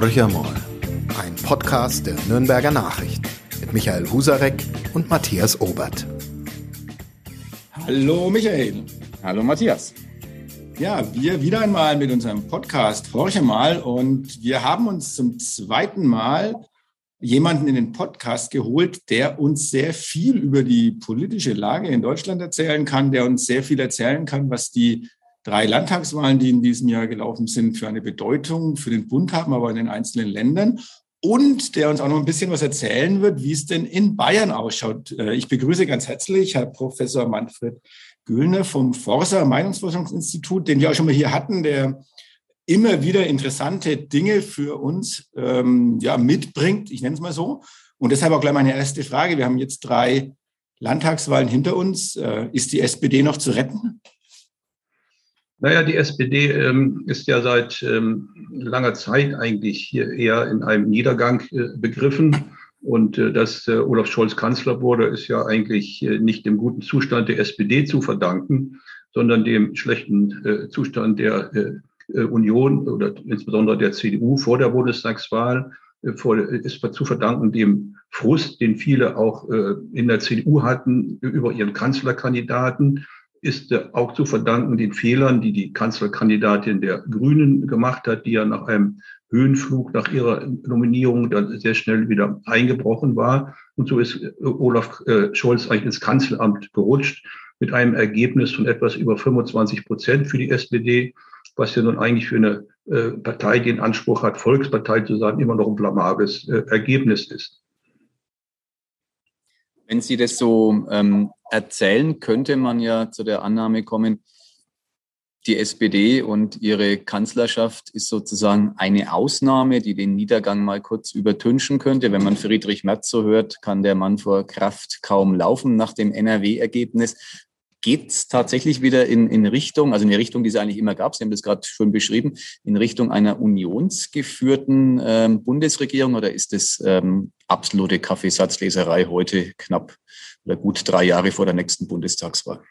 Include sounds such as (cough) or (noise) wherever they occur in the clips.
Horcher mal. Ein Podcast der Nürnberger Nachricht mit Michael Husarek und Matthias Obert. Hallo Michael. Hallo Matthias. Ja, wir wieder einmal mit unserem Podcast Horche mal und wir haben uns zum zweiten Mal jemanden in den Podcast geholt, der uns sehr viel über die politische Lage in Deutschland erzählen kann, der uns sehr viel erzählen kann, was die drei Landtagswahlen, die in diesem Jahr gelaufen sind, für eine Bedeutung für den Bund haben, aber in den einzelnen Ländern. Und der uns auch noch ein bisschen was erzählen wird, wie es denn in Bayern ausschaut. Äh, ich begrüße ganz herzlich Herr Professor Manfred Güllner vom Forsa Meinungsforschungsinstitut, den wir auch schon mal hier hatten, der immer wieder interessante Dinge für uns ähm, ja, mitbringt, ich nenne es mal so. Und deshalb auch gleich meine erste Frage. Wir haben jetzt drei Landtagswahlen hinter uns. Äh, ist die SPD noch zu retten? Naja, die SPD ähm, ist ja seit ähm, langer Zeit eigentlich hier eher in einem Niedergang äh, begriffen. Und äh, dass äh, Olaf Scholz Kanzler wurde, ist ja eigentlich äh, nicht dem guten Zustand der SPD zu verdanken, sondern dem schlechten äh, Zustand der äh, Union oder insbesondere der CDU vor der Bundestagswahl. Vor, ist zu verdanken dem Frust, den viele auch in der CDU hatten über ihren Kanzlerkandidaten ist auch zu verdanken den Fehlern, die die Kanzlerkandidatin der Grünen gemacht hat, die ja nach einem Höhenflug nach ihrer Nominierung dann sehr schnell wieder eingebrochen war. Und so ist Olaf äh, Scholz eigentlich ins Kanzleramt gerutscht mit einem Ergebnis von etwas über 25 Prozent für die SPD, was ja nun eigentlich für eine äh, Partei, die den Anspruch hat, Volkspartei zu sein, immer noch ein blamables äh, Ergebnis ist. Wenn Sie das so ähm, erzählen, könnte man ja zu der Annahme kommen, die SPD und ihre Kanzlerschaft ist sozusagen eine Ausnahme, die den Niedergang mal kurz übertünchen könnte. Wenn man Friedrich Merz so hört, kann der Mann vor Kraft kaum laufen nach dem NRW-Ergebnis geht es tatsächlich wieder in, in Richtung, also in die Richtung, die es eigentlich immer gab, Sie haben das gerade schon beschrieben, in Richtung einer unionsgeführten ähm, Bundesregierung oder ist es ähm, absolute Kaffeesatzleserei heute knapp oder gut drei Jahre vor der nächsten Bundestagswahl?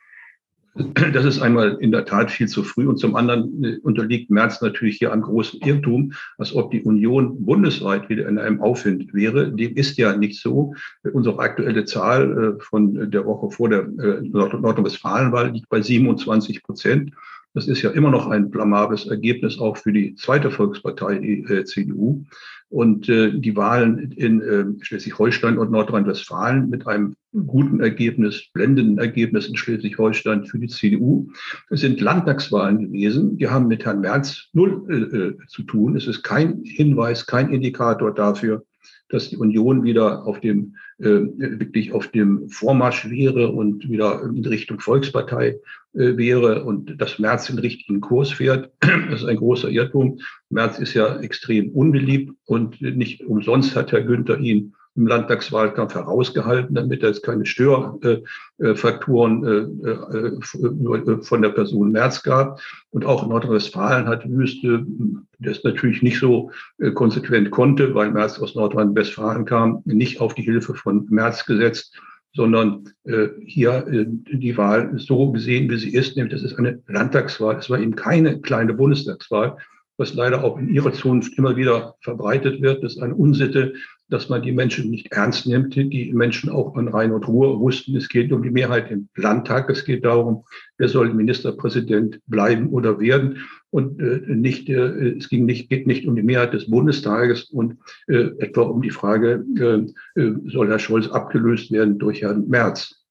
(clears throat) Das ist einmal in der Tat viel zu früh und zum anderen äh, unterliegt Merz natürlich hier einem großen Irrtum, als ob die Union bundesweit wieder in einem Aufwind wäre. Dem ist ja nicht so. Unsere aktuelle Zahl äh, von der Woche vor der äh, Nordrhein-Westfalen-Wahl liegt bei 27 Prozent. Das ist ja immer noch ein blamables Ergebnis auch für die zweite Volkspartei, die CDU. Und äh, die Wahlen in äh, Schleswig-Holstein und Nordrhein-Westfalen mit einem guten Ergebnis, blendenden Ergebnis in Schleswig-Holstein für die CDU sind Landtagswahlen gewesen. Die haben mit Herrn Merz null äh, äh, zu tun. Es ist kein Hinweis, kein Indikator dafür, dass die Union wieder auf dem äh, wirklich auf dem Vormarsch wäre und wieder in Richtung Volkspartei äh, wäre und dass Merz den richtigen Kurs fährt. (clears throat) Das ist ein großer Irrtum. Merz ist ja extrem unbeliebt und nicht umsonst hat Herr Günther ihn im Landtagswahlkampf herausgehalten, damit es keine Störfaktoren äh, äh, äh, von der Person Merz gab. Und auch Nordrhein-Westfalen hat Wüste, das natürlich nicht so konsequent konnte, weil Merz aus Nordrhein-Westfalen kam, nicht auf die Hilfe von Merz gesetzt, sondern äh, hier äh, die Wahl so gesehen, wie sie ist, nämlich das ist eine Landtagswahl. Es war eben keine kleine Bundestagswahl, was leider auch in ihrer Zunft immer wieder verbreitet wird. Das ist eine Unsitte, dass man die Menschen nicht ernst nimmt. Die Menschen auch an Rhein und Ruhr wussten, es geht um die Mehrheit im Landtag. Es geht darum, wer soll Ministerpräsident bleiben oder werden. Und äh, nicht, äh, es ging nicht, geht nicht um die Mehrheit des Bundestages und äh, etwa um die Frage, äh, äh soll Herr Scholz abgelöst werden durch Herrn Merz.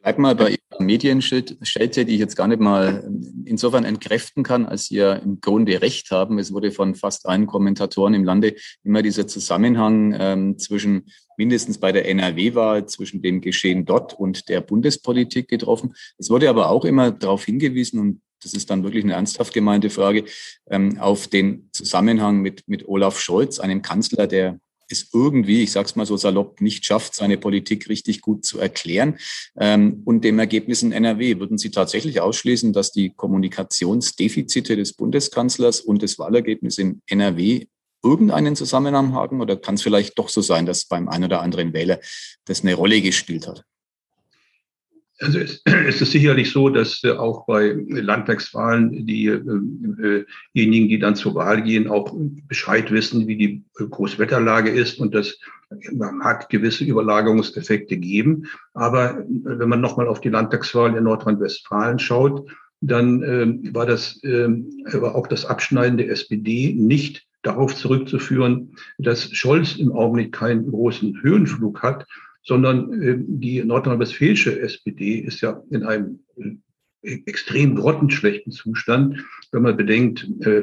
Bleib mal bei Medienschelte, die ich jetzt gar nicht mal insofern entkräften kann, als Sie ja im Grunde recht haben. Es wurde von fast allen Kommentatoren im Lande immer dieser Zusammenhang ähm, zwischen mindestens bei der NRW-Wahl, zwischen dem Geschehen dort und der Bundespolitik getroffen. Es wurde aber auch immer darauf hingewiesen, und das ist dann wirklich eine ernsthaft gemeinte Frage, ähm, auf den Zusammenhang mit, mit Olaf Scholz, einem Kanzler, der es irgendwie, ich sage es mal so salopp, nicht schafft, seine Politik richtig gut zu erklären. Ähm, und dem Ergebnis in NRW würden Sie tatsächlich ausschließen, dass die Kommunikationsdefizite des Bundeskanzlers und das Wahlergebnis in NRW irgendeinen Zusammenhang haben? Oder kann es vielleicht doch so sein, dass beim einen oder anderen Wähler das eine Rolle gespielt hat? Also (clears throat) es, ist sicherlich so, dass äh, auch bei Landtagswahlen diejenigen, äh, äh die dann zur Wahl gehen, auch Bescheid wissen, wie die äh, Großwetterlage ist und das mag gewisse Überlagerungseffekte geben. Aber wenn man nochmal auf die Landtagswahl in Nordrhein-Westfalen schaut, dann äh, war das äh, war auch das Abschneiden der SPD nicht darauf zurückzuführen, dass Scholz im Augenblick keinen großen Höhenflug hat, sondern äh, die nordrhein-westfälische SPD ist ja in einem äh, extrem grottenschlechten Zustand, wenn man bedenkt, äh,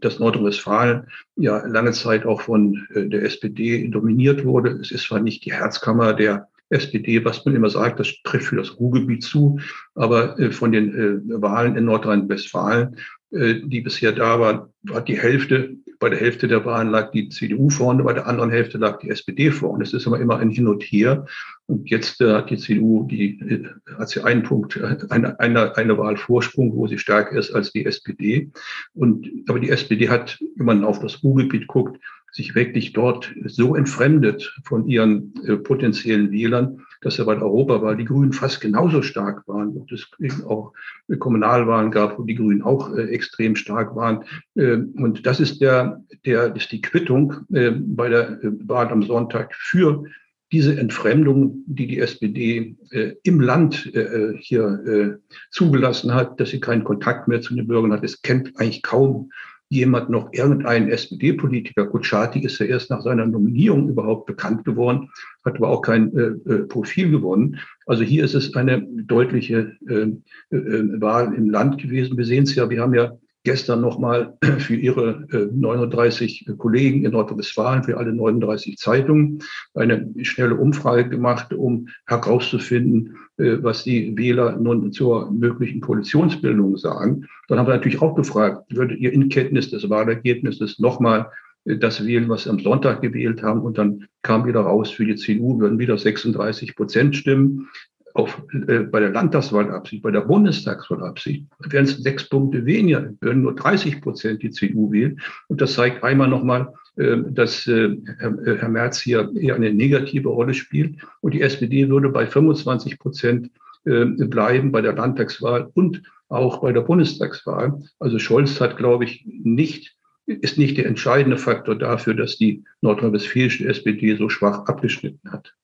dass Nordrhein-Westfalen ja lange Zeit auch von der SPD dominiert wurde. Es ist zwar nicht die Herzkammer der SPD, was man immer sagt, das trifft für das Ruhrgebiet zu, aber von den Wahlen in Nordrhein-Westfalen, die bisher da waren, war die Hälfte bei der Hälfte der Wahlen lag die CDU vorne, bei der anderen Hälfte lag die SPD vorne. Es ist aber immer ein Hin und Her. Und jetzt äh, hat die CDU, die äh, hat sie einen Punkt, äh, eine, eine, eine Wahl Vorsprung, wo sie stärker ist als die SPD. Und, aber die SPD hat, wenn man auf das Ruhrgebiet guckt, sich wirklich dort so entfremdet von ihren äh, potenziellen Wählern, dass er bei der Europawahl die Grünen fast genauso stark waren und es auch Kommunalwahlen gab, wo die Grünen auch äh, extrem stark waren. Äh, und das ist der, der ist die Quittung äh, bei der äh, Wahl am Sonntag für diese Entfremdung, die die SPD äh, im Land äh, hier äh, zugelassen hat, dass sie keinen Kontakt mehr zu den Bürgern hat. Es kennt eigentlich kaum jemand noch irgendein SPD-Politiker, Kutschaty ist ja erst nach seiner Nominierung überhaupt bekannt geworden, hat aber auch kein äh, äh, Profil gewonnen. Also hier ist es eine deutliche äh, äh, Wahl im Land gewesen. Wir sehen es ja, wir haben ja gestern nochmal (clears throat) für Ihre 39 äh, Kollegen in Nordrhein-Westfalen, für alle 39 Zeitungen, eine schnelle Umfrage gemacht, um herauszufinden, äh, was die Wähler nun zur möglichen Koalitionsbildung sagen. Dann haben wir natürlich auch gefragt, würdet ihr in Kenntnis des Wahlergebnisses nochmal äh, das wählen, was sie am Sonntag gewählt haben? Und dann kam wieder raus, für die CDU würden wieder 36 Prozent stimmen auf, äh, bei der Landtagswahlabsicht, bei der Bundestagswahlabsicht wären es sechs Punkte weniger, würden nur 30 Prozent die CDU wählen. Und das zeigt einmal nochmal, äh, dass äh, Herr, äh, Herr Merz hier eher eine negative Rolle spielt. Und die SPD würde bei 25 Prozent äh, bleiben bei der Landtagswahl und auch bei der Bundestagswahl. Also Scholz hat, glaube ich, nicht ist nicht der entscheidende Faktor dafür, dass die nordrhein-westfälische SPD so schwach abgeschnitten hat.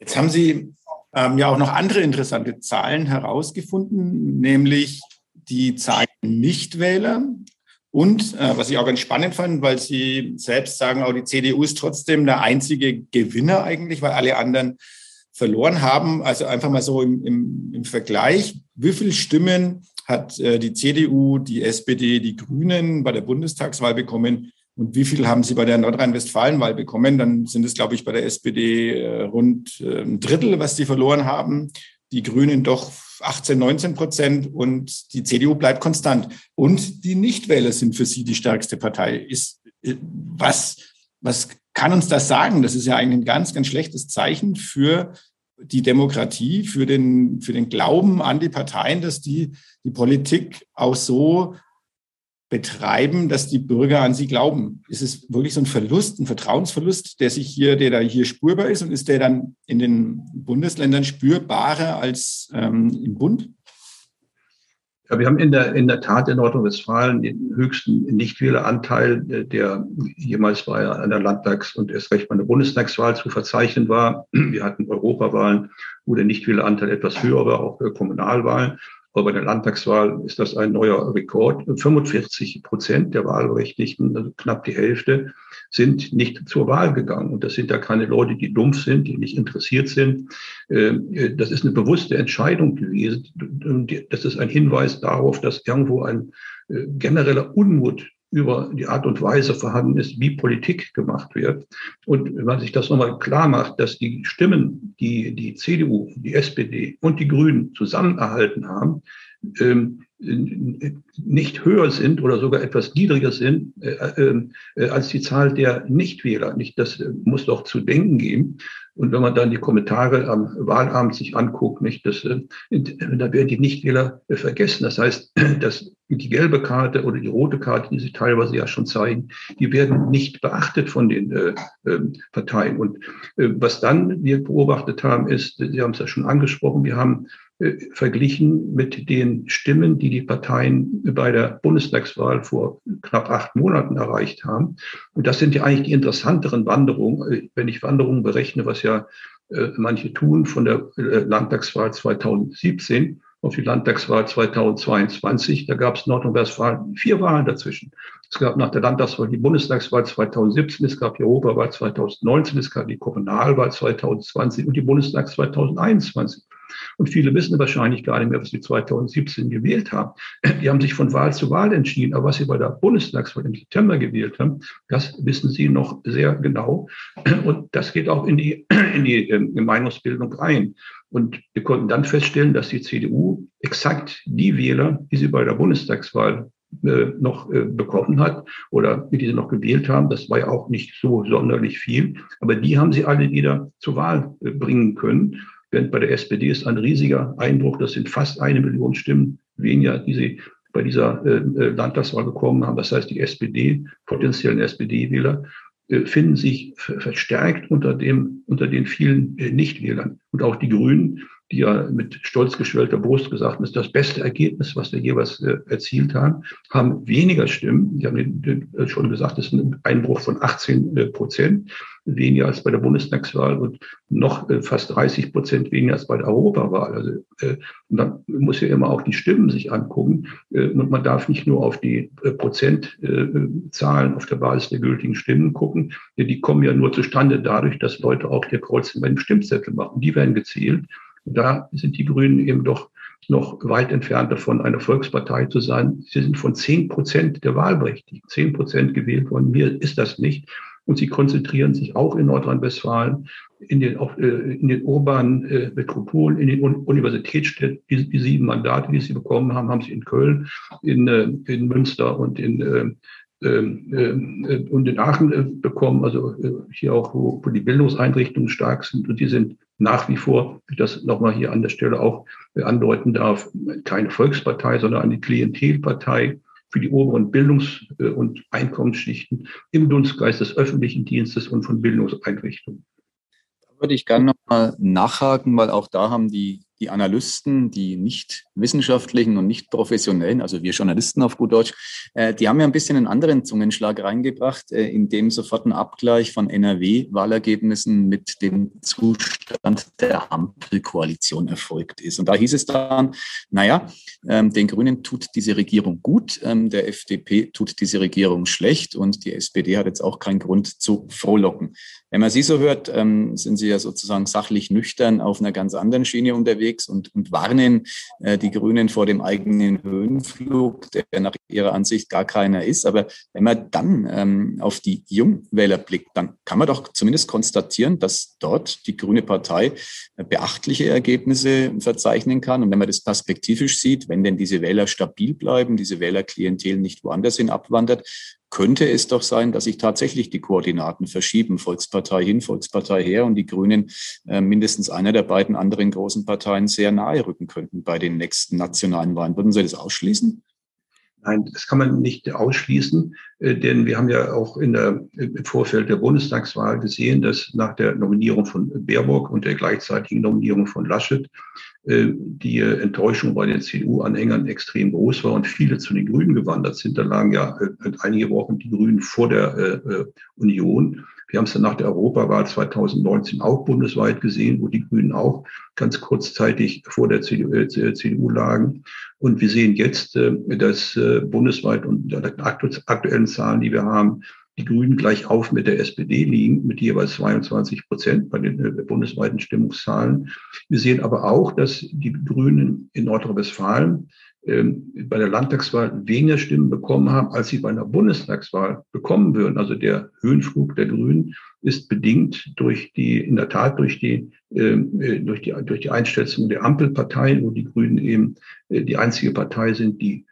Jetzt haben Sie ähm, ja auch noch andere interessante Zahlen herausgefunden, nämlich die Zahlen Nichtwähler. Und äh, was ich auch ganz spannend fand, weil Sie selbst sagen, auch die CDU ist trotzdem der einzige Gewinner eigentlich, weil alle anderen verloren haben. Also einfach mal so im, im, im Vergleich, wie viele Stimmen hat äh, die CDU, die SPD, die Grünen bei der Bundestagswahl bekommen und wie viel haben Sie bei der Nordrhein-Westfalen-Wahl bekommen? Dann sind es, glaube ich, bei der SPD äh, rund ein Drittel, was die verloren haben. Die Grünen doch 18, 19 Prozent und die CDU bleibt konstant. Und die Nichtwähler sind für Sie die stärkste Partei. Ist, äh, was, was kann uns das sagen? Das ist ja eigentlich ein ganz, ganz schlechtes Zeichen für die Demokratie, für den, für den Glauben an die Parteien, dass die die Politik auch so betreiben, dass die Bürger an sie glauben? Ist es wirklich so ein Verlust, ein Vertrauensverlust, der sich hier, der da hier spürbar ist und ist der dann in den Bundesländern spürbarer als ähm, im Bund? Ja, wir haben in der, in der Tat in Nordrhein-Westfalen den höchsten Nichtwähleranteil, der jemals bei einer Landtags- und erst recht bei einer Bundestagswahl zu verzeichnen war. Wir hatten Europawahlen, wo der Nichtwähleranteil etwas höher war, auch Kommunalwahlen. Aber bei der Landtagswahl ist das ein neuer Rekord. 45 Prozent der Wahlberechtigten, also knapp die Hälfte, sind nicht zur Wahl gegangen. Und das sind ja keine Leute, die dumpf sind, die nicht interessiert sind. Ähm, das ist eine bewusste Entscheidung gewesen. Das ist ein Hinweis darauf, dass irgendwo ein äh, genereller Unmut über die Art und Weise vorhanden ist, wie Politik gemacht wird. Und wenn man sich das nochmal klar macht, dass die Stimmen, die die CDU, die SPD und die Grünen zusammen erhalten haben, ähm, nicht höher sind oder sogar etwas niedriger sind äh, äh, als die Zahl der Nichtwähler. Nicht, das muss doch zu denken geben. Und wenn man dann die Kommentare am Wahlabend sich anguckt, nicht, das, äh, da werden die Nichtwähler äh, vergessen. Das heißt, (clears throat) dass die gelbe Karte oder die rote Karte, die sie teilweise ja schon zeigen, die werden nicht beachtet von den äh, äh, Parteien. Und äh, was dann wir beobachtet haben, ist, Sie haben es ja schon angesprochen, wir haben äh, verglichen mit den Stimmen, die die Parteien bei der Bundestagswahl vor knapp acht Monaten erreicht haben. Und das sind ja eigentlich die interessanteren Wanderungen. Äh, wenn ich Wanderungen berechne, was ja äh, manche tun von der Landtagswahl 2017 auf die Landtagswahl 2022, da gab es Nordrhein-Westfalen vier Wahlen dazwischen. Es gab nach der Landtagswahl die Bundestagswahl 2017, es gab die Europawahl 2019, es gab die Kommunalwahl 2020 und die Bundestagswahl 2021. Und viele wissen wahrscheinlich gar nicht mehr, was sie 2017 gewählt haben. Die haben sich von Wahl zu Wahl entschieden. Aber was sie bei der Bundestagswahl im September gewählt haben, das wissen sie noch sehr genau. Und das geht auch in die, (clears throat) in die ähm, Meinungsbildung rein. Und wir konnten dann feststellen, dass die CDU exakt die Wähler, die sie bei der Bundestagswahl äh, noch äh, bekommen hat oder die sie noch gewählt haben, das war ja auch nicht so sonderlich viel, aber die haben sie alle wieder zur Wahl äh, bringen können. Während bei der SPD ist ein riesiger Einbruch, das sind fast eine Million Stimmen weniger, die sie bei dieser äh, äh Landtagswahl bekommen haben. Das heißt, die SPD, potenziellen SPD-Wähler, äh, finden sich verstärkt unter dem, unter den vielen äh, Nichtwählern. Und auch die Grünen die ja mit stolz geschwellter Brust gesagt ist das beste Ergebnis, was wir jeweils äh, erzielt haben, haben weniger Stimmen. Die haben den, den, äh, schon gesagt, das ist ein Einbruch von 18 äh, Prozent, weniger als bei der Bundestagswahl und noch äh, fast 30 Prozent weniger als bei der Europawahl. Also, äh, und dann muss ja immer auch die Stimmen sich angucken. Äh, und man darf nicht nur auf die Prozentzahlen auf der Basis der gültigen Stimmen gucken. Die kommen ja nur zustande dadurch, dass Leute auch der Kreuzen beim Stimmzettel machen. Die werden gezählt. Da sind die Grünen eben doch noch weit entfernt davon, eine Volkspartei zu sein. Sie sind von zehn Prozent der Wahlberechtigten, zehn Prozent gewählt worden. Mir ist das nicht. Und sie konzentrieren sich auch in Nordrhein-Westfalen, in den, auch, äh, in den urbanen äh, Metropolen, in den Universitätsstädten. Die, die, sieben Mandate, die sie bekommen haben, haben sie in Köln, in, äh, in Münster und in, äh, ähm, äh, und in Aachen äh, bekommen, also hier auch, wo, wo die Bildungseinrichtungen stark sind. Und die sind nach wie vor, wie das nochmal hier an der Stelle auch andeuten darf, keine Volkspartei, sondern eine Klientelpartei für die oberen Bildungs- und Einkommensschichten im Dunstgeist des öffentlichen Dienstes und von Bildungseinrichtungen. Da würde ich gerne nochmal nachhaken, weil auch da haben die die Analysten, die nicht wissenschaftlichen und nicht professionellen, also wir Journalisten auf gut Deutsch, äh, die haben ja ein bisschen einen anderen Zungenschlag reingebracht, äh, in dem sofort ein Abgleich von NRW-Wahlergebnissen mit dem Zustand der Ampelkoalition erfolgt ist. Und da hieß es dann, naja, ähm, den Grünen tut diese Regierung gut, ähm, der FDP tut diese Regierung schlecht und die SPD hat jetzt auch keinen Grund zu frohlocken. Wenn man Sie so hört, ähm, sind Sie ja sozusagen sachlich nüchtern auf einer ganz anderen Schiene unterwegs und, und warnen äh, die Grünen vor dem eigenen Höhenflug, der nach Ihrer Ansicht gar keiner ist. Aber wenn man dann ähm, auf die Jungwähler blickt, dann kann man doch zumindest konstatieren, dass dort die Grüne Partei äh, beachtliche Ergebnisse verzeichnen kann. Und wenn man das perspektivisch sieht, wenn denn diese Wähler stabil bleiben, diese Wählerklientel nicht woanders hin abwandert, könnte es doch sein, dass sich tatsächlich die Koordinaten verschieben, Volkspartei hin, Volkspartei her und die Grünen äh, mindestens einer der beiden anderen großen Parteien sehr nahe rücken könnten bei den nächsten nationalen Wahlen. Würden Sie das ausschließen? Nein, das kann man nicht ausschließen, äh, denn wir haben ja auch in der, im Vorfeld der Bundestagswahl gesehen, dass nach der Nominierung von Baerbock und der gleichzeitigen Nominierung von Laschet äh, die Enttäuschung bei den CDU-Anhängern extrem groß war und viele zu den Grünen gewandert sind. Da lagen ja äh, einige Wochen die Grünen vor der Union. Wir haben es dann nach der Europawahl 2019 auch bundesweit gesehen, wo die Grünen auch ganz kurzzeitig vor der CDU, äh, CDU lagen. Und wir sehen jetzt, äh, dass äh, bundesweit und aktuellen Zahlen, die wir haben, die Grünen gleich auf mit der SPD liegen, mit jeweils 22 Prozent bei den äh, bundesweiten Stimmungszahlen. Wir sehen aber auch, dass die Grünen in Nordrhein-Westfalen bei der Landtagswahl weniger Stimmen bekommen haben, als sie bei einer Bundestagswahl bekommen würden. Also der Höhenflug der Grünen ist bedingt durch die, in der Tat durch die, ähm, äh, durch die, durch die Einschätzung der Ampelparteien, wo die Grünen eben äh, die einzige Partei sind, die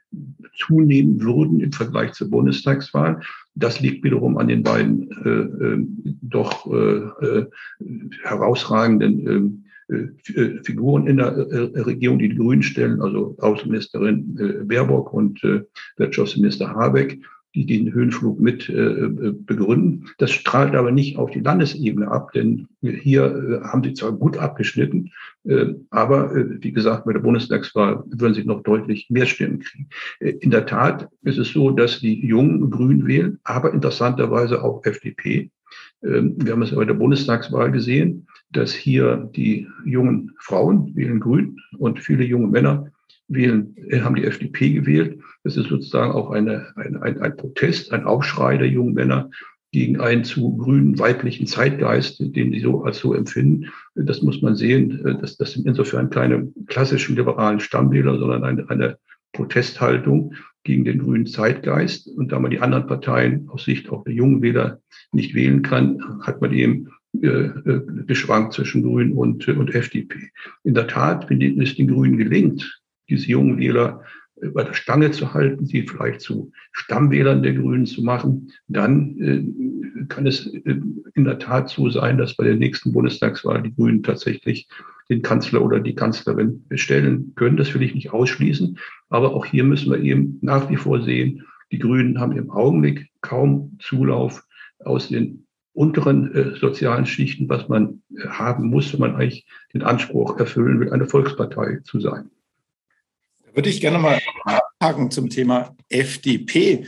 zunehmen würden im Vergleich zur Bundestagswahl. Das liegt wiederum an den beiden äh, äh, doch äh, äh herausragenden ähm, äh, äh, Figuren in der Regierung, die die Grünen stellen, also Außenministerin Baerbock und Wirtschaftsminister Habeck die den Höhenflug mit äh, begründen. Das strahlt aber nicht auf die Landesebene ab, denn hier äh, haben sie zwar gut abgeschnitten, äh, aber äh, wie gesagt, bei der Bundestagswahl würden sie noch deutlich mehr Stimmen kriegen. Äh, in der Tat ist es so, dass die Jungen Grün wählen, aber interessanterweise auch FDP. Ähm, wir haben es bei der Bundestagswahl gesehen, dass hier die jungen Frauen wählen Grün und viele junge Männer wählen, äh, haben die FDP gewählt. Das ist sozusagen auch eine, eine, ein, ein Protest, ein Aufschrei der jungen Männer gegen einen zu grünen weiblichen Zeitgeist, den sie so als so empfinden. Das muss man sehen. Das, das sind insofern keine klassischen liberalen Stammwähler, sondern eine, eine Protesthaltung gegen den grünen Zeitgeist. Und da man die anderen Parteien aus Sicht auch der jungen Wähler nicht wählen kann, hat man eben äh, äh geschwankt zwischen Grünen und, und FDP. In der Tat, wenn es den Grünen gelingt, diese jungen Wähler bei der Stange zu halten, sie vielleicht zu Stammwählern der Grünen zu machen, dann äh, kann es äh, in der Tat so sein, dass bei der nächsten Bundestagswahl die Grünen tatsächlich den Kanzler oder die Kanzlerin stellen können. Das will ich nicht ausschließen. Aber auch hier müssen wir eben nach wie vor sehen, die Grünen haben im Augenblick kaum Zulauf aus den unteren äh, sozialen Schichten, was man äh, haben muss, wenn man eigentlich den Anspruch erfüllen will, eine Volkspartei zu sein würde ich gerne mal nachhaken zum Thema FDP.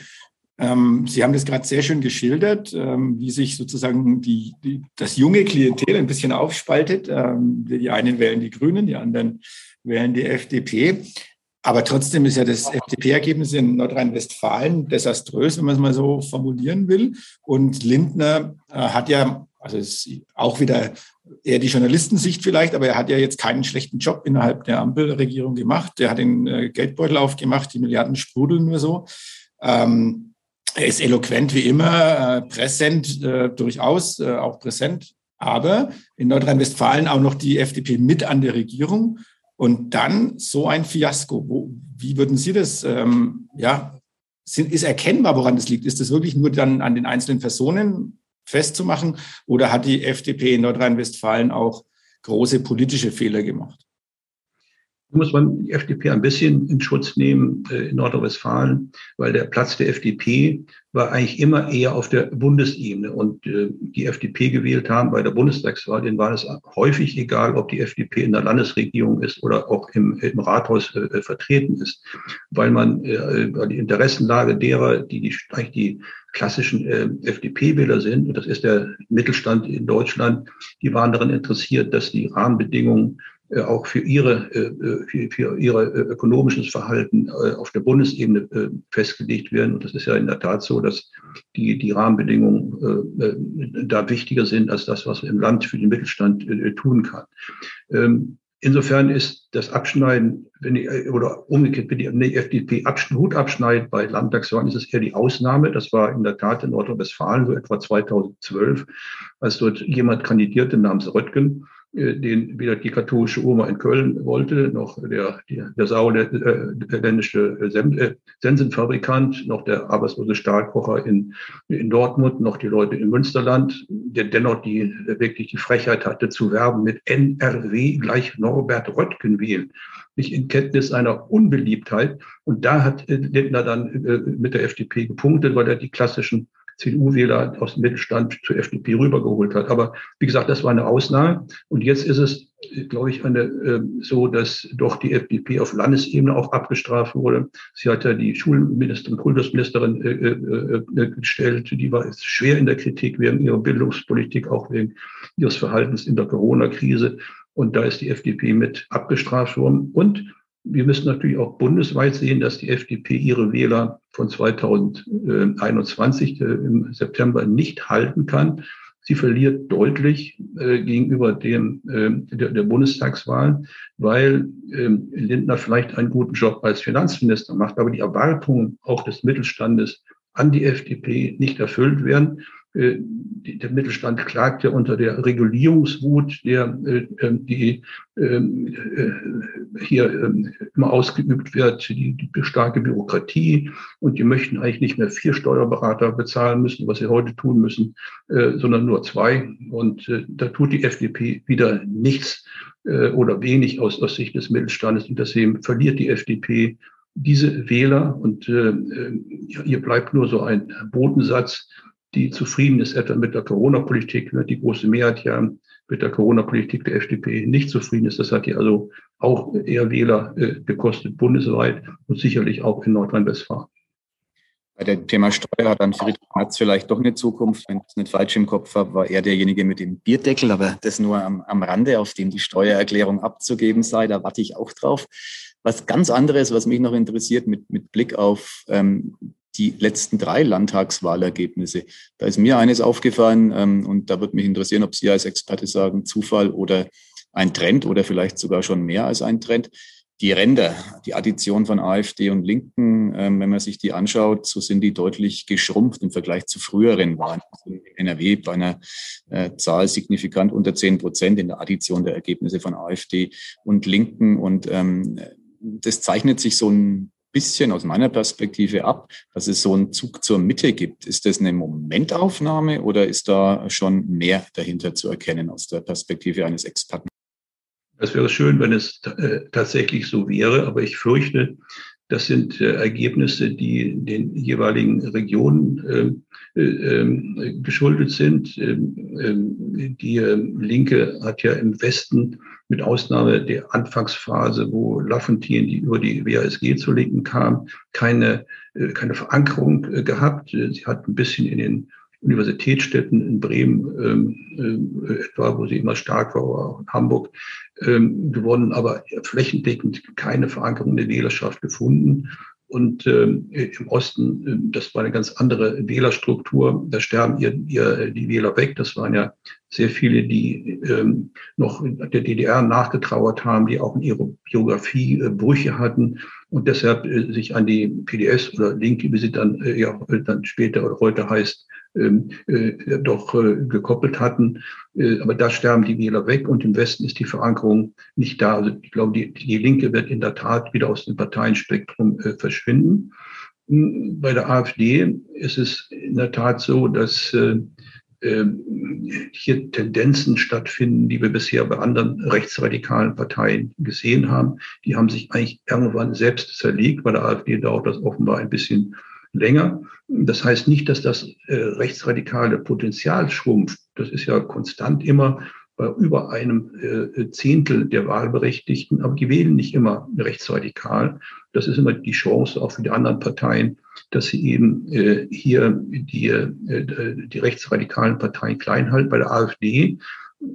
Ähm, Sie haben das gerade sehr schön geschildert, ähm, wie sich sozusagen die, die, das junge Klientel ein bisschen aufspaltet. Ähm, die einen wählen die Grünen, die anderen wählen die FDP. Aber trotzdem ist ja das FDP-Ergebnis in Nordrhein-Westfalen desaströs, wenn man es mal so formulieren will. Und Lindner äh, hat ja, also ist auch wieder eher die Journalistensicht vielleicht, aber er hat ja jetzt keinen schlechten Job innerhalb der Ampelregierung gemacht. Er hat den äh, Geldbeutel aufgemacht, die Milliarden sprudeln nur so. Ähm, er ist eloquent wie immer, äh, präsent durchaus, auch präsent. Aber in Nordrhein-Westfalen auch noch die FDP mit an der Regierung. Und dann so ein Fiasko. Wo, wie würden Sie das, ähm, ja, sind, ist erkennbar, woran das liegt? Ist das wirklich nur dann an den einzelnen Personen festzumachen? Oder hat die FDP in Nordrhein-Westfalen auch große politische Fehler gemacht? Muss man die FDP ein bisschen in Schutz nehmen äh, in Nordrhein-Westfalen, weil der Platz der FDP war eigentlich immer eher auf der Bundesebene. Und äh, die FDP gewählt haben bei der Bundestagswahl, denen war es häufig egal, ob die FDP in der Landesregierung ist oder auch im, im Rathaus äh, äh vertreten ist, weil man äh, die Interessenlage derer, die, die eigentlich die klassischen äh, FDP-Wähler sind, und das ist der Mittelstand in Deutschland, die waren daran interessiert, dass die Rahmenbedingungen äh, auch für ihre, äh, äh, für, für ihre ökonomisches Verhalten auf der Bundesebene festgelegt werden. Und das ist ja in der Tat so, dass die, die Rahmenbedingungen da wichtiger sind als das, was im Land für den Mittelstand tun kann. Ähm, insofern ist das Abschneiden, wenn die, oder umgekehrt, wenn die FDP Hut abschneidet bei Landtagswahlen, ist es eher die Ausnahme. Das war in der Tat in Nordrhein-Westfalen so etwa 2012, als dort jemand kandidierte namens Röttgen äh, den weder die katholische Oma in Köln wollte, noch der, der, der sauerländische äh, Sensenfabrikant, noch der arbeitslose Stahlkocher in, in Dortmund, noch die Leute im Münsterland, der dennoch die, wirklich die Frechheit hatte zu werben mit NRW gleich Norbert Röttgen wählen. Nicht in Kenntnis einer Unbeliebtheit. Und da hat Lindner dann mit der FDP gepunktet, weil er die klassischen CDU-Wähler aus dem Mittelstand zur FDP rübergeholt hat. Aber wie gesagt, das war eine Ausnahme. Und jetzt ist es, glaube ich, eine, äh, so, dass doch die FDP auf Landesebene auch abgestraft wurde. Sie hat ja die Schulministerin, Kultusministerin äh, äh, äh, gestellt. Die war schwer in der Kritik wegen ihrer Bildungspolitik, auch wegen ihres Verhaltens in der Corona-Krise. Und da ist die FDP mit abgestraft worden. Und wir müssen natürlich auch bundesweit sehen, dass die FDP ihre Wähler von 2021 äh, im September nicht halten kann. Sie verliert deutlich äh, gegenüber dem, äh, der, der Bundestagswahl, weil ähm, Lindner vielleicht einen guten Job als Finanzminister macht, aber die Erwartungen auch des Mittelstandes an die FDP nicht erfüllt werden. Äh, der Mittelstand klagt ja unter der Regulierungswut, der äh, ähm, die ähm, äh, hier ähm, immer ausgeübt wird, die, die starke Bürokratie. Und die möchten eigentlich nicht mehr vier Steuerberater bezahlen müssen, was sie heute tun müssen, sondern nur zwei. Und da tut die FDP wieder nichts oder wenig aus, aus Sicht des Mittelstandes. Und deswegen verliert die FDP diese Wähler. Und hier bleibt nur so ein Bodensatz, die zufrieden ist etwa mit der Corona-Politik. Ne? Die große Mehrheit ja mit der Corona-Politik der FDP nicht zufrieden ist. Das hat die also auch eher Wähler äh, gekostet bundesweit und sicherlich auch in Nordrhein-Westfalen. Bei dem Thema Steuer hat dann Friedrich Merz vielleicht doch eine Zukunft. Wenn ich es nicht falsch im Kopf habe, war er derjenige mit dem Bierdeckel, aber das nur am, am Rande, auf dem die Steuererklärung abzugeben sei. Da warte ich auch drauf. Was ganz anderes, was mich noch interessiert mit, mit Blick auf ähm, die letzten drei Landtagswahlergebnisse. Da ist mir eines aufgefallen ähm, und da würde mich interessieren, ob Sie als Experte sagen, Zufall oder ein Trend oder vielleicht sogar schon mehr als ein Trend. Die Ränder, die Addition von AfD und Linken, ähm, wenn man sich die anschaut, so sind die deutlich geschrumpft im Vergleich zu früheren Wahlen. In NRW bei einer äh, Zahl signifikant unter zehn Prozent in der Addition der Ergebnisse von AfD und Linken. Und ähm, das zeichnet sich so ein bisschen aus meiner Perspektive ab, dass es so einen Zug zur Mitte gibt. Ist das eine Momentaufnahme oder ist da schon mehr dahinter zu erkennen aus der Perspektive eines Experten? Es wäre schön, wenn es äh, tatsächlich so wäre, aber ich fürchte, das sind äh, Ergebnisse, die den jeweiligen Regionen äh, äh, ähm, geschuldet sind. Ähm, ähm, die Linke hat ja im Westen mit Ausnahme der Anfangsphase, wo Lafontaine die über die WASG zu Linken kam, keine, keine Verankerung gehabt. Sie hat ein bisschen in den Universitätsstädten in Bremen ähm, äh, etwa, wo sie immer stark war, oder auch in Hamburg ähm, gewonnen, aber flächendeckend keine Verankerung der Wählerschaft gefunden. Und ähm, im Osten, äh, das war eine ganz andere Wählerstruktur. Da sterben ihr, ihr die Wähler weg. Das waren ja sehr viele, die ähm, noch der DDR nachgetrauert haben, die auch in ihrer Biografie äh, Brüche hatten und deshalb äh, sich an die PDS oder Linke, wie sie dann äh, ja dann später oder heute heißt, äh, doch äh, gekoppelt hatten. Äh, aber da sterben die Wähler weg und im Westen ist die Verankerung nicht da. Also ich glaube, die, die Linke wird in der Tat wieder aus dem Parteienspektrum äh, verschwinden. Hm, bei der AfD ist es in der Tat so, dass äh, ähm, hier Tendenzen stattfinden, die wir bisher bei anderen rechtsradikalen Parteien gesehen haben. Die haben sich eigentlich irgendwann selbst zerlegt. Bei der AfD dauert das offenbar ein bisschen länger. Das heißt nicht, dass das äh, rechtsradikale Potenzial schrumpft. Das ist ja konstant immer bei über einem äh, Zehntel der Wahlberechtigten, aber die wählen nicht immer rechtsradikal. Das ist immer die Chance auch für die anderen Parteien, dass sie eben äh, hier die, äh, die rechtsradikalen Parteien klein halten. Bei der AfD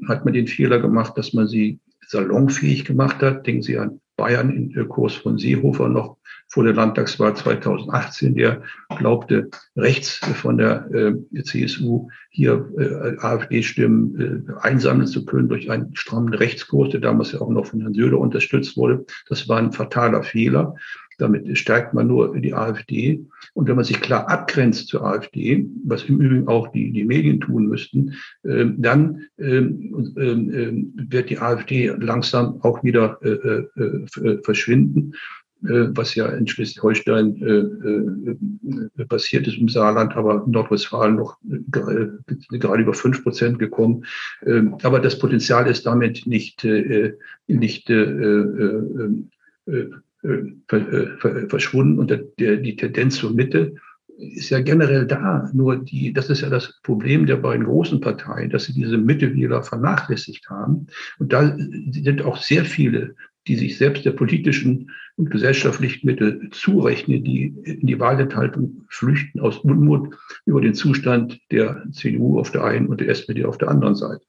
hat man den Fehler gemacht, dass man sie salonfähig gemacht hat. Denken Sie an Bayern in Kurs von Seehofer noch vor der Landtagswahl 2018, der glaubte, rechts von der äh, CSU hier äh, AfD-Stimmen äh, einsammeln zu können durch einen strammen Rechtskurs, der damals ja auch noch von Herrn Söder unterstützt wurde. Das war ein fataler Fehler. Damit stärkt man nur die AfD. Und wenn man sich klar abgrenzt zur AfD, was im Übrigen auch die, die Medien tun müssten, äh, dann ähm, äh, wird die AfD langsam auch wieder äh, äh, äh verschwinden. Äh, was ja in Schleswig-Holstein äh, äh, passiert ist im Saarland, aber in Nordrhein-Westfalen noch gerade über fünf Prozent gekommen. Ähm, aber das Potenzial ist damit nicht, nicht verschwunden und die Tendenz zur Mitte ist ja generell da. Nur die, das ist ja das Problem der beiden großen Parteien, dass sie diese Mitte wieder vernachlässigt haben. Und da sind auch sehr viele die sich selbst der politischen und gesellschaftlichen Mittel zurechnen, die in die Wahlenthaltung flüchten aus Unmut über den Zustand der CDU auf der einen und der SPD auf der anderen Seite.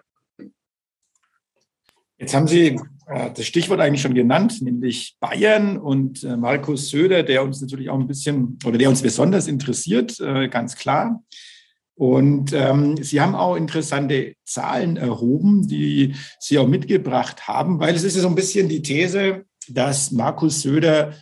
Jetzt haben Sie äh, das Stichwort eigentlich schon genannt, nämlich Bayern und äh, Markus Söder, der uns natürlich auch ein bisschen oder der uns besonders interessiert, äh, ganz klar. Und ähm, Sie haben auch interessante Zahlen erhoben, die Sie auch mitgebracht haben, weil es ist ja so ein bisschen die These, dass Markus Söder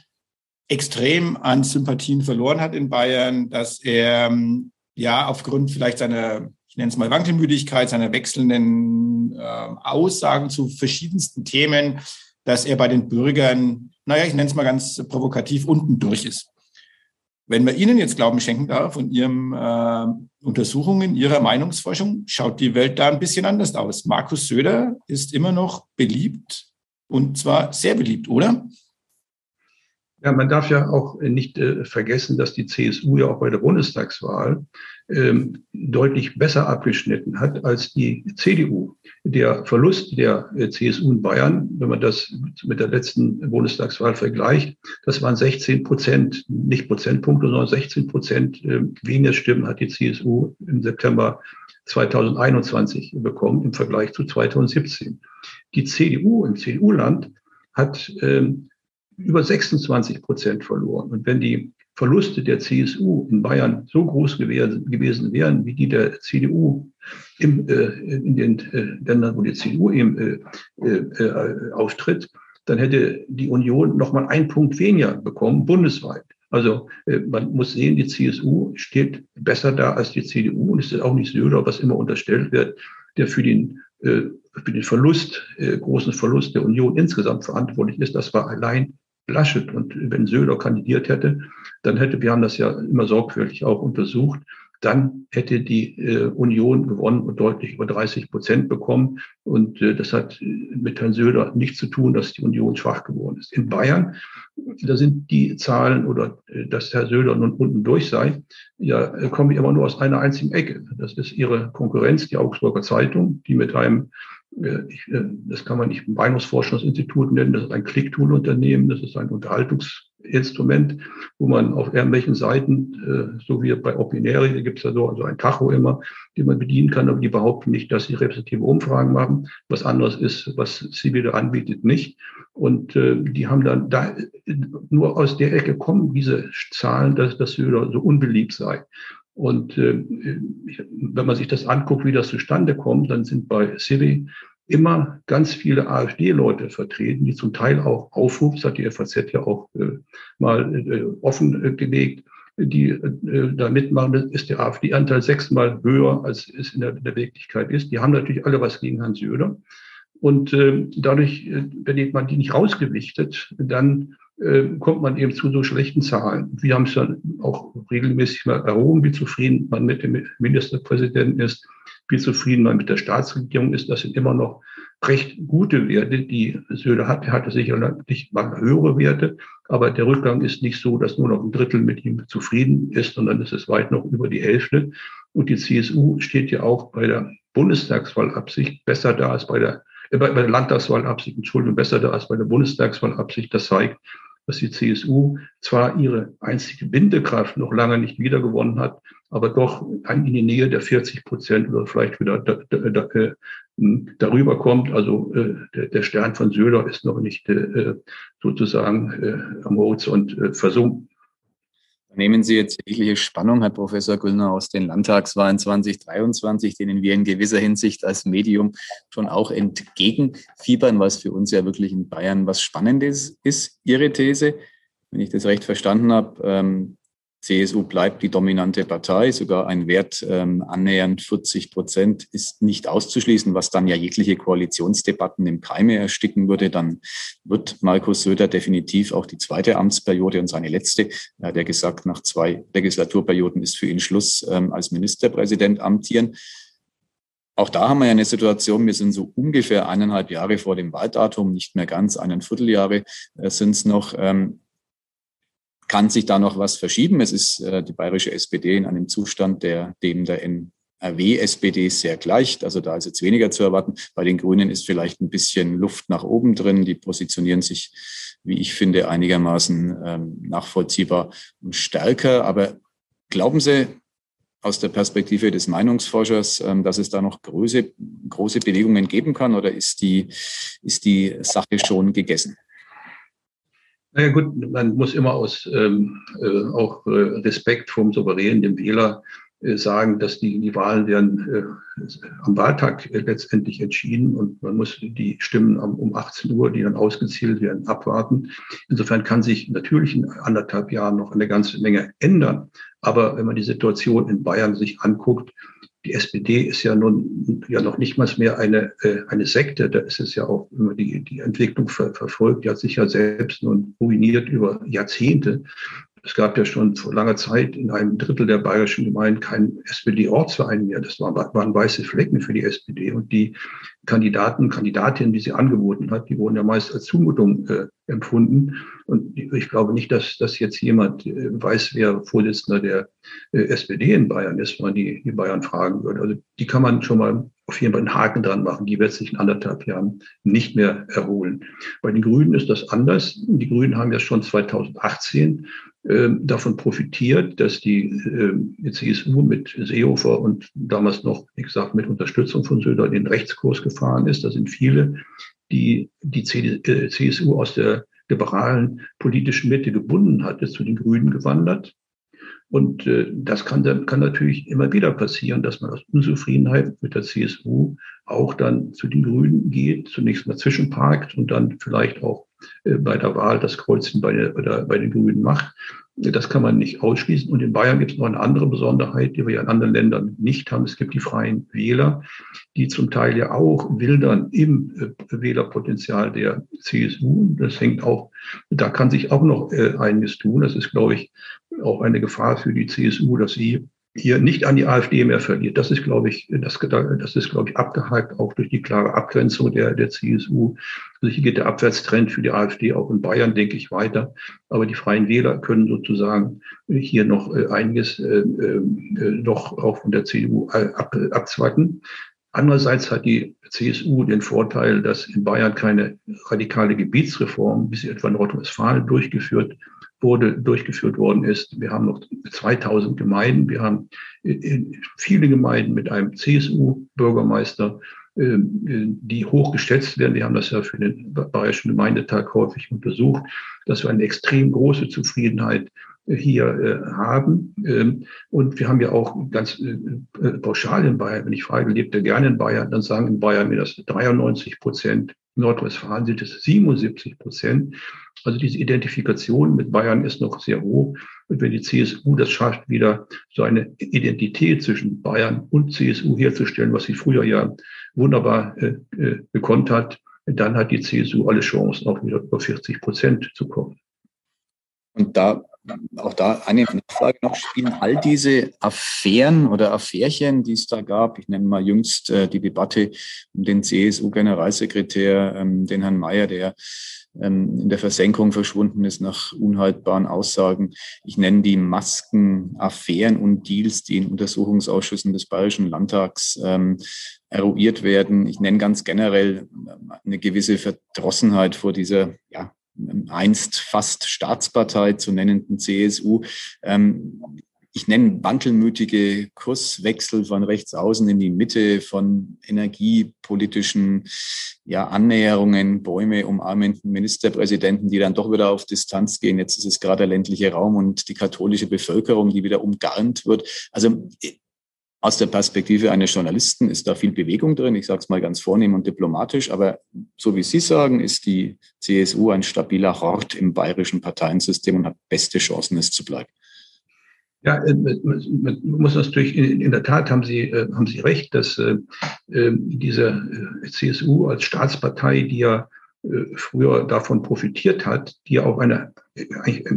extrem an Sympathien verloren hat in Bayern, dass er ähm, ja, aufgrund vielleicht seiner, ich nenne es mal Wankelmüdigkeit, seiner wechselnden äh, Aussagen zu verschiedensten Themen, dass er bei den Bürgern, naja, ich nenne es mal ganz provokativ, unten durch ist. Wenn man Ihnen jetzt Glauben schenken darf und Ihren äh, Untersuchungen, Ihrer Meinungsforschung, schaut die Welt da ein bisschen anders aus. Markus Söder ist immer noch beliebt und zwar sehr beliebt, oder? Ja, man darf ja auch nicht äh, vergessen, dass die CSU ja auch bei der Bundestagswahl ähm, deutlich besser abgeschnitten hat als die CDU. Der Verlust der äh, CSU in Bayern, wenn man das mit der letzten Bundestagswahl vergleicht, das waren 16 Prozent, nicht Prozentpunkte, sondern 16 Prozent äh, weniger Stimmen hat die CSU im September 2021 bekommen im Vergleich zu 2017. Die CDU im CDU-Land hat ähm, über 26 Prozent verloren. Und wenn die Verluste der CSU in Bayern so groß gewesen wären wie die der CDU im, äh, in den äh, Ländern, wo die CDU eben äh, äh, auftritt, dann hätte die Union noch mal einen Punkt weniger bekommen, bundesweit. Also äh, man muss sehen, die CSU steht besser da als die CDU und es ist auch nicht Söder, was immer unterstellt wird, der für den, äh, für den Verlust, äh, großen Verlust der Union insgesamt verantwortlich ist. Das war allein Laschet. Und wenn Söder kandidiert hätte, dann hätte, wir haben das ja immer sorgfältig auch untersucht, dann hätte die äh, Union gewonnen und deutlich über 30 Prozent bekommen. Und äh, das hat äh, mit Herrn Söder nichts zu tun, dass die Union schwach geworden ist. In Bayern, da sind die Zahlen oder äh, dass Herr Söder nun unten durch sei, ja, äh, kommen immer nur aus einer einzigen Ecke. Das ist ihre Konkurrenz, die Augsburger Zeitung, die mit einem ich, äh, das kann man nicht ein Meinungsforschungsinstitut nennen, das ist ein Clicktool-Unternehmen, das ist ein Unterhaltungsinstrument, wo man auf irgendwelchen Seiten, äh, so wie bei Opinäre, da gibt es ja so also ein Tacho immer, die man bedienen kann, aber die behaupten nicht, dass sie repräsentative Umfragen machen. Was anderes ist, was sie wieder anbietet, nicht. Und die haben dann da nur aus der Ecke kommen diese Zahlen, dass das Söder so unbeliebt sei. Und äh, wenn man sich das anguckt, wie das zustande kommt, dann sind bei Siri immer ganz viele AfD-Leute vertreten, die zum Teil auch Aufruf, das hat die FAZ ja auch äh, mal äh, offen äh, gelegt, die äh, da mitmachen, ist der AfD-Anteil sechsmal höher, als es in der, der Wirklichkeit ist. Die haben natürlich alle was gegen Hans Söder. Und äh, dadurch, äh, wenn man die nicht rausgewichtet, dann äh, kommt man eben zu so schlechten Zahlen. Wir haben es dann auch regelmäßig mal erhoben, wie zufrieden man mit dem Ministerpräsidenten ist, wie zufrieden man mit der Staatsregierung ist. Das sind immer noch recht gute Werte, die Söder hat. Er hatte sicherlich mal höhere Werte, aber der Rückgang ist nicht so, dass nur noch ein Drittel mit ihm zufrieden ist, sondern es ist weit noch über die Hälfte. Und die CSU steht ja auch bei der Bundestagswahlabsicht besser da als bei der bei der Landtagswahlabsicht, Entschuldigung, besser da als bei der Bundestagswahlabsicht. Das zeigt, dass die CSU zwar ihre einzige Bindekraft noch lange nicht wiedergewonnen hat, aber doch in die Nähe der 40 Prozent oder vielleicht wieder da, da, da, äh, darüber kommt. Also äh, der, der, Stern von Söder ist noch nicht äh, sozusagen äh, am Horizont äh, versunken. Nehmen Sie jetzt jegliche Spannung, Herr Professor Güllner, aus den Landtagswahlen 2023, denen wir in gewisser Hinsicht als Medium schon auch entgegenfiebern, was für uns ja wirklich in Bayern was Spannendes ist. Ihre These, wenn ich das recht verstanden habe, ähm, CSU bleibt die dominante Partei, sogar ein Wert ähm, annähernd 40 Prozent ist nicht auszuschließen, was dann ja jegliche Koalitionsdebatten im Keime ersticken würde. Dann wird Markus Söder definitiv auch die zweite Amtsperiode und seine letzte, er hat ja gesagt, nach zwei Legislaturperioden ist für ihn Schluss ähm, als Ministerpräsident amtieren. Auch da haben wir ja eine Situation, wir sind so ungefähr eineinhalb Jahre vor dem Wahldatum, nicht mehr ganz, einen Vierteljahre äh, sind es noch. Ähm, kann sich da noch was verschieben. Es ist äh, die bayerische SPD in einem Zustand, der dem der NRW-SPD sehr gleicht. Also da ist jetzt weniger zu erwarten. Bei den Grünen ist vielleicht ein bisschen Luft nach oben drin. Die positionieren sich, wie ich finde, einigermaßen ähm, nachvollziehbar und stärker. Aber glauben Sie, aus der Perspektive des Meinungsforschers, ähm, dass es da noch große, große Bewegungen geben kann oder ist die, ist die Sache schon gegessen? Naja gut, man muss immer aus ähm, äh, auch äh, Respekt vom Souverän, dem Wähler, äh, sagen, dass die, die Wahlen werden äh, am Wahltag äh, letztendlich entschieden und man muss die Stimmen um 18 Uhr, die dann ausgezählt werden, abwarten. Insofern kann sich natürlich in anderthalb Jahren noch eine ganze Menge ändern. Aber wenn man die Situation in Bayern sich anguckt, die SPD ist ja nun ja noch nicht mal mehr eine, äh, eine Sekte. Da ist es ja auch immer die, die Entwicklung ver, verfolgt. Die hat sich ja selbst nun ruiniert über Jahrzehnte. Es gab ja schon vor langer Zeit in einem Drittel der bayerischen Gemeinden keinen SPD-Ortsverein mehr. Das waren, waren weiße Flecken für die SPD. Und die Kandidaten, Kandidatinnen, die sie angeboten hat, die wurden ja meist als Zumutung äh, empfunden. Und ich glaube nicht, dass, dass jetzt jemand äh, weiß, wer Vorsitzender der äh, SPD in Bayern ist, wenn man die, die Bayern fragen würde. Also die kann man schon mal auf jeden Fall einen Haken dran machen. Die wird sich in anderthalb Jahren nicht mehr erholen. Bei den Grünen ist das anders. Die Grünen haben ja schon 2018 äh, davon profitiert, dass die, CSU mit Seehofer und damals noch, wie gesagt, mit Unterstützung von Söder den Rechtskurs gefahren ist. Da sind viele, die die CSU äh, aus der liberalen politischen Mitte gebunden hatte, zu den Grünen gewandert. Und äh, das kann, dann, kann natürlich immer wieder passieren, dass man aus Unzufriedenheit mit der CSU auch dann zu den Grünen geht, zunächst mal zwischenparkt und dann vielleicht auch bei der Wahl das Kreuzchen bei, der, bei den Grünen macht. Das kann man nicht ausschließen. Und in Bayern gibt es noch eine andere Besonderheit, die wir ja in anderen Ländern nicht haben. Es gibt die freien Wähler, die zum Teil ja auch wildern im äh, Wählerpotenzial der CSU. Das hängt auch, da kann sich auch noch äh, einiges tun. Das ist, glaube ich, auch eine Gefahr für die CSU, dass sie hier nicht an die AfD mehr verliert. Das ist, glaube ich, das, das ist, glaube ich, abgehakt, auch durch die klare Abgrenzung der, der CSU. Also hier geht der Abwärtstrend für die AfD auch in Bayern, denke ich, weiter. Aber die Freien Wähler können sozusagen hier noch äh, einiges äh, äh, noch auch von der CDU ab, abzwacken. Andererseits hat die CSU den Vorteil, dass in Bayern keine radikale Gebietsreform, wie sie etwa in Nordrhein-Westfalen durchgeführt wurde, durchgeführt worden ist. Wir haben noch 2000 Gemeinden. Wir haben viele Gemeinden mit einem CSU-Bürgermeister, ähm, die hoch geschätzt werden. Wir haben das ja für den Bayerischen Gemeindetag häufig untersucht, dass wir eine extrem große Zufriedenheit hier äh, haben. Ähm, und wir haben ja auch ganz äh, pauschal in Bayern, wenn ich frage, lebt er gerne in Bayern, dann sagen in Bayern mir das 93 Prozent, Nordrhein-Westfalen sind es 77 Prozent. Also diese Identifikation mit Bayern ist noch sehr hoch. Und wenn die CSU das schafft, wieder so eine Identität zwischen Bayern und CSU herzustellen, was sie früher ja wunderbar äh, äh, gekonnt hat, dann hat die CSU alle Chancen, auch wieder über 40 Prozent zu kommen. Und da auch da eine Frage noch, spielen all diese Affären oder Affärchen, die es da gab, ich nenne mal jüngst äh, die Debatte um den CSU-Generalsekretär, ähm, den Herrn Mayer, der ähm, in der Versenkung verschwunden ist nach unhaltbaren Aussagen. Ich nenne die Maskenaffären und Deals, die in Untersuchungsausschüssen des Bayerischen Landtags ähm, eruiert werden. Ich nenne ganz generell ähm, eine gewisse Verdrossenheit vor dieser ja, einst fast Staatspartei zu nennenden CSU. Ähm, ich nenne wandelmütige Kurswechsel von rechts außen in die Mitte von energiepolitischen ja, Annäherungen, Bäume umarmenden Ministerpräsidenten, die dann doch wieder auf Distanz gehen. Jetzt ist es gerade der ländliche Raum und die katholische Bevölkerung, die wieder umgarnt wird. Also aus der Perspektive eines Journalisten ist da viel Bewegung drin. Ich sage es mal ganz vornehm und diplomatisch. Aber so wie Sie sagen, ist die CSU ein stabiler Hort im bayerischen Parteiensystem und hat beste Chancen, es zu bleiben. Ja, äh, man muss natürlich, in der Tat haben Sie, äh, haben Sie recht, dass äh, diese CSU als Staatspartei, die ja früher davon profitiert hat, die ja auch eine,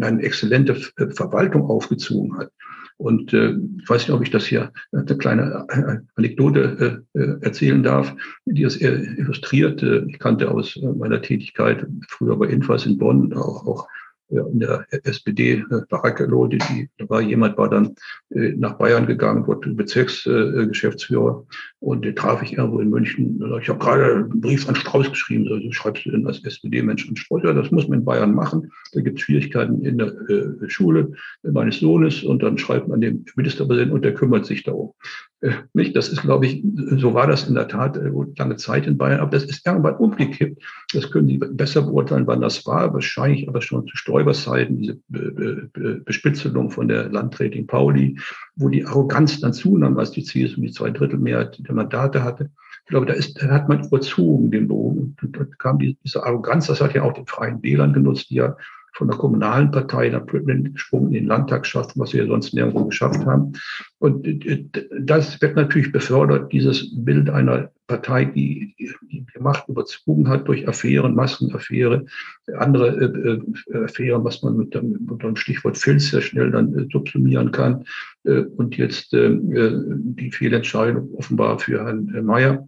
eine exzellente Verwaltung aufgezogen hat. Und äh, ich weiß nicht, ob ich das hier eine kleine äh, Anekdote äh, äh, erzählen darf, die das illustriert. Äh, ich kannte aus äh, meiner Tätigkeit früher bei Infas in Bonn auch, auch in der SPD Baracke-Leute, die, da war jemand, war dann äh, nach Bayern gegangen, wurde Bezirksgeschäftsführer äh, und den traf ich irgendwo in München. Ich habe gerade einen Brief an Strauß geschrieben, also schreibst du denn als SPD-Mensch an Strauß? Ja, das muss man in Bayern machen. Da gibt es Schwierigkeiten in der äh, Schule meines Sohnes und dann schreibt man dem Ministerpräsidenten und der kümmert sich darum. Äh, nicht, das ist, glaube ich, so war das in der Tat äh, lange Zeit in Bayern, aber das ist irgendwann umgekippt. Das können Sie besser beurteilen, wann das war. Wahrscheinlich aber schon zu Stoibers Zeiten, diese Bespitzelung von der Landrätin Pauli, wo die Arroganz dann zunahm, als die CSU die zwei Drittel Mehrheit der Mandate hatte. Ich glaube, da, ist, da hat man überzogen den Bogen. Und dann kam diese Arroganz, das hat ja auch den Freien Wählern genutzt, die ja von der kommunalen Partei nach den Sprung in den Landtag schaffen, was wir sonst nirgendwo geschafft haben. Und äh, das wird natürlich befördert, dieses Bild einer Partei, die die Macht überzogen hat durch Affären, Massenaffäre, andere äh, äh, Affären, was man mit dem, mit dem Stichwort Filz sehr schnell dann subsumieren kann. Und jetzt die Fehlentscheidung offenbar für Herrn Mayer.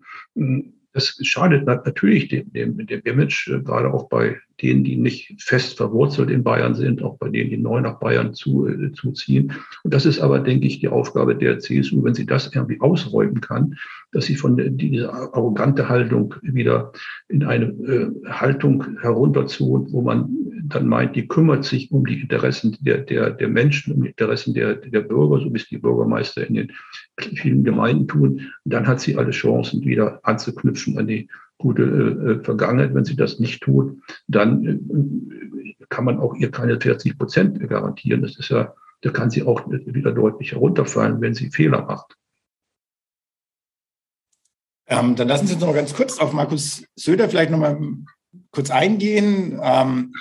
Das schadet natürlich dem, dem, dem Image, gerade auch bei denen, die nicht fest verwurzelt in Bayern sind, auch bei denen, die neu nach Bayern zu, äh, zuziehen. Und das ist aber, denke ich, die Aufgabe der CSU, wenn sie das irgendwie ausräumen kann, dass sie von dieser arrogante Haltung wieder in eine äh, Haltung herunterzoomt, wo man dann meint, die kümmert sich um die Interessen der, der, der Menschen, um die Interessen der, der Bürger, so wie es die Bürgermeister in den vielen Gemeinden tun. Und dann hat sie alle Chancen, wieder anzuknüpfen an die gute äh, Vergangenheit. Wenn sie das nicht tut, dann äh, kann man auch ihr keine 40 Prozent garantieren. Das ist ja, da kann sie auch wieder deutlich herunterfallen, wenn sie Fehler macht. Ähm, dann lassen Sie uns noch ganz kurz auf Markus Söder vielleicht noch mal kurz eingehen. Ähm,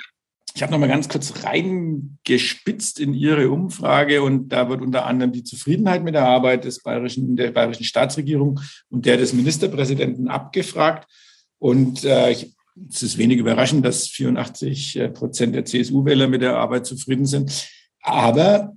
ich habe noch mal ganz kurz reingespitzt in Ihre Umfrage und da wird unter anderem die Zufriedenheit mit der Arbeit des bayerischen, der bayerischen Staatsregierung und der des Ministerpräsidenten abgefragt. Und äh, ich, es ist wenig überraschend, dass 84 äh, Prozent der CSU-Wähler mit der Arbeit zufrieden sind. Aber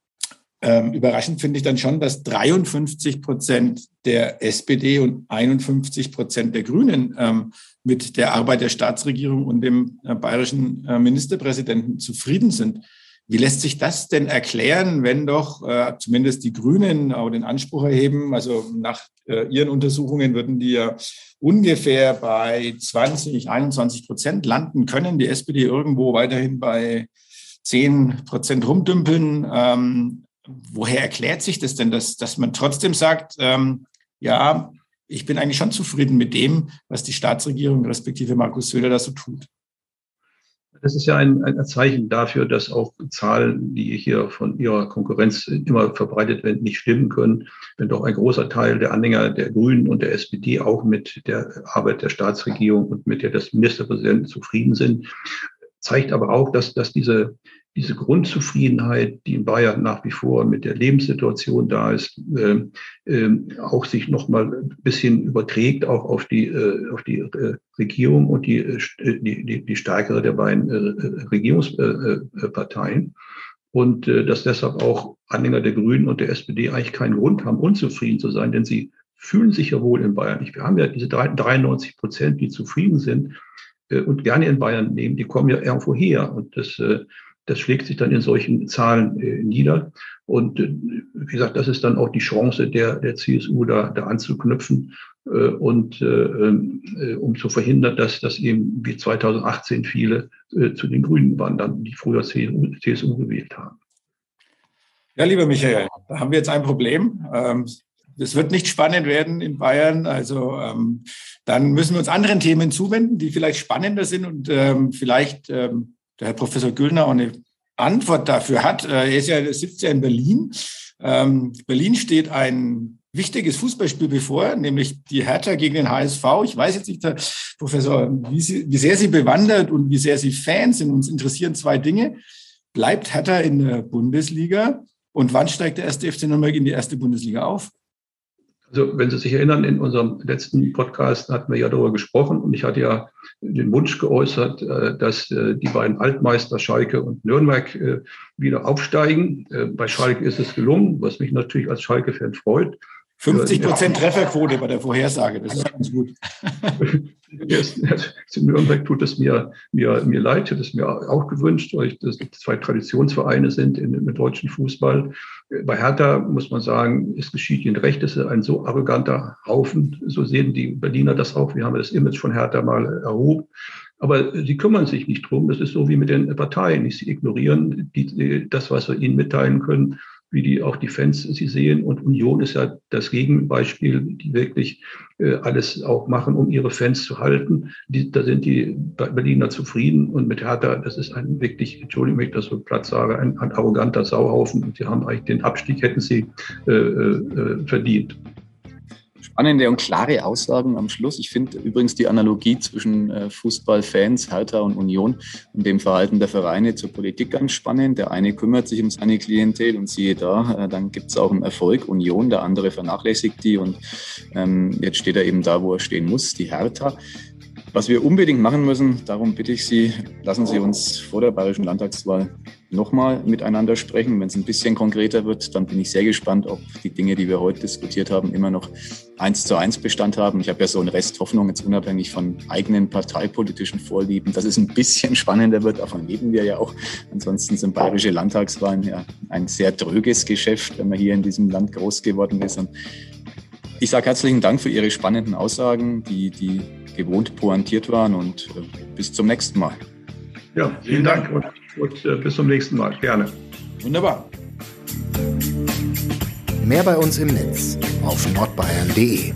(clears throat) ähm, überraschend finde ich dann schon, dass 53 Prozent der SPD und 51 Prozent der Grünen ähm, mit der Arbeit der Staatsregierung und dem äh, bayerischen äh, Ministerpräsidenten zufrieden sind. Wie lässt sich das denn erklären, wenn doch äh, zumindest die Grünen auch den Anspruch erheben, also nach äh, ihren Untersuchungen würden die ja ungefähr bei 20, 21 Prozent landen können, die SPD irgendwo weiterhin bei 10 Prozent rumdümpeln. Ähm, woher erklärt sich das denn, dass, dass man trotzdem sagt, ähm, ja, ich bin eigentlich schon zufrieden mit dem, was die Staatsregierung respektive Markus Söder da so tut? Das ist ja ein, ein Zeichen dafür, dass auch Zahlen, die hier von ihrer Konkurrenz immer verbreitet werden, nicht stimmen können. Wenn doch ein großer Teil der Anhänger der Grünen und der SPD auch mit der Arbeit der Staatsregierung und mit der des Ministerpräsidenten zufrieden sind, zeigt aber auch, dass, dass diese, diese Grundzufriedenheit, die in Bayern nach wie vor mit der Lebenssituation da ist, äh, äh, auch sich noch mal ein bisschen überträgt auch auf die äh, auf die äh, Regierung und die, äh, die, die, die stärkere der beiden äh, Regierungsparteien und äh, dass deshalb auch Anhänger der Grünen und der SPD eigentlich keinen Grund haben, unzufrieden zu sein, denn sie fühlen sich ja wohl in Bayern. Wir haben ja diese 93 Prozent, die zufrieden sind äh, und gerne in Bayern nehmen, die kommen ja irgendwo her und das äh, das schlägt sich dann in solchen Zahlen äh, nieder. Und äh, wie gesagt, das ist dann auch die Chance der, der CSU, da, da anzuknüpfen äh, und äh, äh, um zu verhindern, dass, dass eben wie 2018 viele äh, zu den Grünen wandern, die früher CSU, CSU gewählt haben. Ja, lieber Michael, da haben wir jetzt ein Problem. Ähm, es wird nicht spannend werden in Bayern. Also ähm, dann müssen wir uns anderen Themen zuwenden, die vielleicht spannender sind und ähm, vielleicht ähm, der Herr Professor Güllner auch eine Antwort dafür hat. Äh, er ist ja, sitzt ja in Berlin. Ähm, Berlin steht ein wichtiges Fußballspiel bevor, nämlich die Hertha gegen den HSV. Ich weiß jetzt nicht, Herr Professor, wie, Sie, wie sehr Sie bewandert und wie sehr Sie Fans sind. Uns interessieren zwei Dinge. Bleibt Hertha in der Bundesliga? Und wann steigt der erste FC Nürnberg in die erste Bundesliga auf? Also wenn Sie sich erinnern, in unserem letzten Podcast hatten wir ja darüber gesprochen und ich hatte ja den Wunsch geäußert, äh, dass äh, die beiden Altmeister Schalke und Nürnberg äh, wieder aufsteigen. Bei Schalke ist es gelungen, was mich natürlich als Schalke-Fan freut. 50 Prozent Trefferquote bei der Vorhersage, das ist ganz gut. In Nürnberg tut es mir, mir, mir leid, ich hätte es mir auch gewünscht, weil das zwei Traditionsvereine sind in, im deutschen Fußball. Bei Hertha muss man sagen, es geschieht ihnen recht, es ist ein so arroganter Haufen, so sehen die Berliner das auch. Wir haben das Image von Hertha mal erhoben. Aber sie kümmern sich nicht drum. Das ist so wie mit den Parteien. Sie ignorieren die, das, was wir ihnen mitteilen können wie die auch die Fans sie sehen. Und Union ist ja das Gegenbeispiel, die wirklich äh, alles auch machen, um ihre Fans zu halten. Die, da sind die Berliner zufrieden und mit Hertha, das ist ein wirklich, Entschuldigung, wenn ich das so platt sage, ein, ein arroganter Sauhaufen. Und sie haben eigentlich den Abstieg, hätten sie äh, äh, verdient spannende und klare Aussagen am Schluss. Ich finde übrigens die Analogie zwischen äh, Fußballfans, Hertha und Union und dem Verhalten der Vereine zur Politik ganz spannend. Der eine kümmert sich um seine Klientel und siehe da, äh, dann gibt es auch einen Erfolg. Union, der andere vernachlässigt die und ähm, jetzt steht er eben da, wo er stehen muss, die Hertha. Was wir unbedingt machen müssen, darum bitte ich Sie, lassen Sie uns vor der Bayerischen Landtagswahl nochmal miteinander sprechen. Wenn es ein bisschen konkreter wird, dann bin ich sehr gespannt, ob die Dinge, die wir heute diskutiert haben, immer noch eins zu eins Bestand haben. Ich habe ja so einen Rest Hoffnung, jetzt unabhängig von eigenen parteipolitischen Vorlieben, dass es ein bisschen spannender wird. Davon leben wir ja auch. Ansonsten sind bayerische Landtagswahlen ja ein sehr tröges Geschäft, wenn man hier in diesem Land groß geworden ist. Und ich sage herzlichen Dank für Ihre spannenden Aussagen, die, die gewohnt pointiert waren und äh, bis zum nächsten Mal. Ja, vielen Dank und äh, bis zum nächsten Mal. Gerne. Wunderbar. Mehr bei uns im Netz auf nordbayern.de.